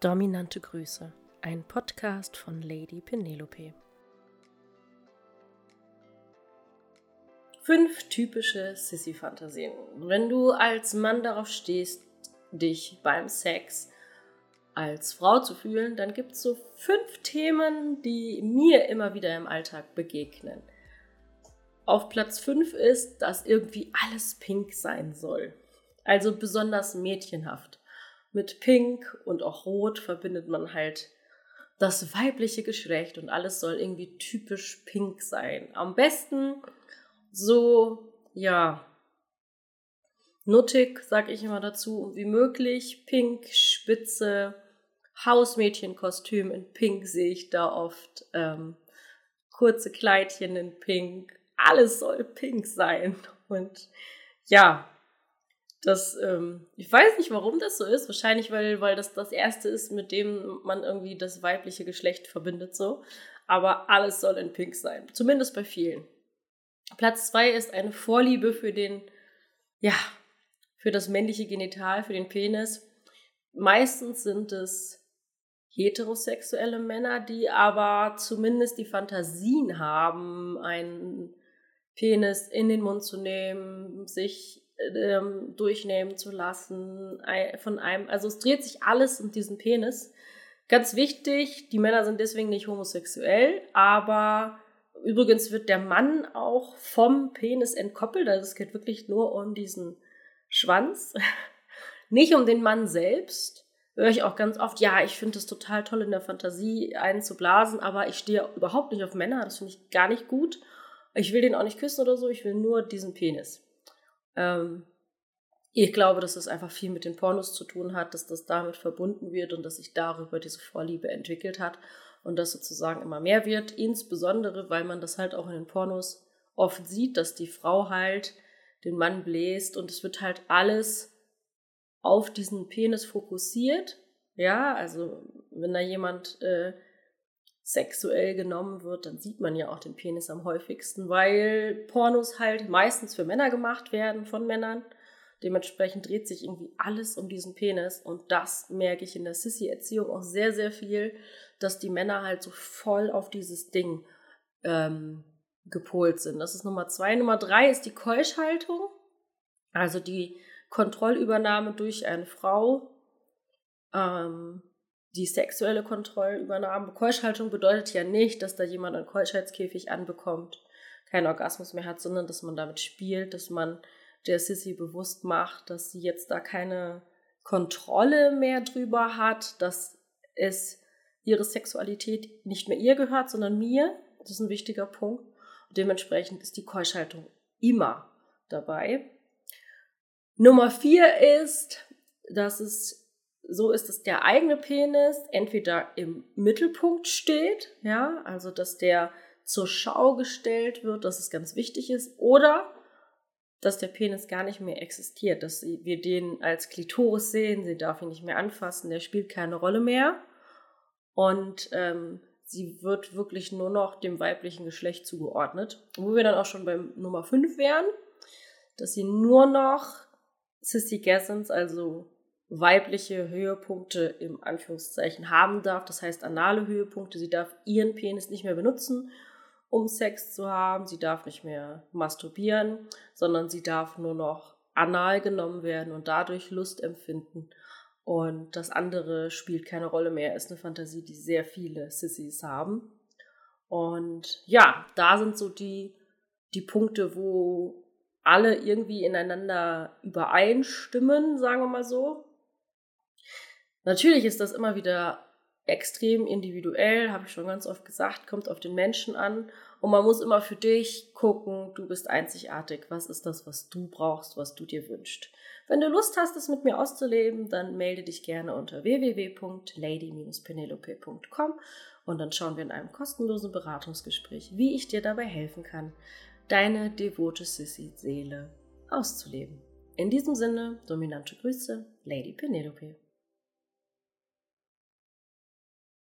Dominante Grüße, ein Podcast von Lady Penelope. Fünf typische Sissy-Fantasien. Wenn du als Mann darauf stehst, dich beim Sex als Frau zu fühlen, dann gibt es so fünf Themen, die mir immer wieder im Alltag begegnen. Auf Platz fünf ist, dass irgendwie alles pink sein soll. Also besonders mädchenhaft mit Pink und auch Rot verbindet man halt das weibliche Geschlecht und alles soll irgendwie typisch pink sein. Am besten so, ja, nuttig, sag ich immer dazu, wie möglich. Pink, Spitze, Hausmädchenkostüm in Pink sehe ich da oft. Ähm, kurze Kleidchen in Pink. Alles soll pink sein. Und ja, das, ähm, ich weiß nicht, warum das so ist. Wahrscheinlich, weil, weil das das erste ist, mit dem man irgendwie das weibliche Geschlecht verbindet, so. Aber alles soll in Pink sein. Zumindest bei vielen. Platz zwei ist eine Vorliebe für den, ja, für das männliche Genital, für den Penis. Meistens sind es heterosexuelle Männer, die aber zumindest die Fantasien haben, einen Penis in den Mund zu nehmen, sich ähm, durchnehmen zu lassen von einem. Also es dreht sich alles um diesen Penis. Ganz wichtig, die Männer sind deswegen nicht homosexuell, aber übrigens wird der Mann auch vom Penis entkoppelt. Also es geht wirklich nur um diesen Schwanz, nicht um den Mann selbst. Höre ich auch ganz oft, ja, ich finde es total toll in der Fantasie, einen zu blasen, aber ich stehe überhaupt nicht auf Männer, das finde ich gar nicht gut. Ich will den auch nicht küssen oder so, ich will nur diesen Penis. Ähm, ich glaube, dass es einfach viel mit den Pornos zu tun hat, dass das damit verbunden wird und dass sich darüber diese Vorliebe entwickelt hat und das sozusagen immer mehr wird. Insbesondere, weil man das halt auch in den Pornos oft sieht, dass die Frau halt den Mann bläst und es wird halt alles auf diesen Penis fokussiert. Ja, also wenn da jemand äh, sexuell genommen wird, dann sieht man ja auch den Penis am häufigsten, weil Pornos halt meistens für Männer gemacht werden, von Männern. Dementsprechend dreht sich irgendwie alles um diesen Penis und das merke ich in der Sissy-Erziehung auch sehr, sehr viel, dass die Männer halt so voll auf dieses Ding ähm, gepolt sind. Das ist Nummer zwei. Nummer drei ist die Keuschhaltung, also die Kontrollübernahme durch eine Frau. Ähm, die sexuelle Kontrollübernahme. Keuschhaltung bedeutet ja nicht, dass da jemand einen Keuschheitskäfig anbekommt, keinen Orgasmus mehr hat, sondern dass man damit spielt, dass man der Sissy bewusst macht, dass sie jetzt da keine Kontrolle mehr drüber hat, dass es ihre Sexualität nicht mehr ihr gehört, sondern mir. Das ist ein wichtiger Punkt. Und dementsprechend ist die Keuschhaltung immer dabei. Nummer vier ist, dass es so ist, dass der eigene Penis entweder im Mittelpunkt steht, ja, also dass der zur Schau gestellt wird, dass es ganz wichtig ist, oder dass der Penis gar nicht mehr existiert, dass wir den als Klitoris sehen, sie darf ihn nicht mehr anfassen, der spielt keine Rolle mehr und ähm, sie wird wirklich nur noch dem weiblichen Geschlecht zugeordnet. Wo wir dann auch schon beim Nummer 5 wären, dass sie nur noch Sissy Gassens, also weibliche Höhepunkte im Anführungszeichen haben darf, das heißt anale Höhepunkte. Sie darf ihren Penis nicht mehr benutzen, um Sex zu haben. Sie darf nicht mehr masturbieren, sondern sie darf nur noch anal genommen werden und dadurch Lust empfinden. Und das andere spielt keine Rolle mehr, ist eine Fantasie, die sehr viele Sissys haben. Und ja, da sind so die, die Punkte, wo alle irgendwie ineinander übereinstimmen, sagen wir mal so. Natürlich ist das immer wieder extrem individuell, habe ich schon ganz oft gesagt, kommt auf den Menschen an. Und man muss immer für dich gucken, du bist einzigartig. Was ist das, was du brauchst, was du dir wünschst? Wenn du Lust hast, es mit mir auszuleben, dann melde dich gerne unter www.lady-penelope.com und dann schauen wir in einem kostenlosen Beratungsgespräch, wie ich dir dabei helfen kann, deine devote Sissy-Seele auszuleben. In diesem Sinne, dominante Grüße, Lady Penelope.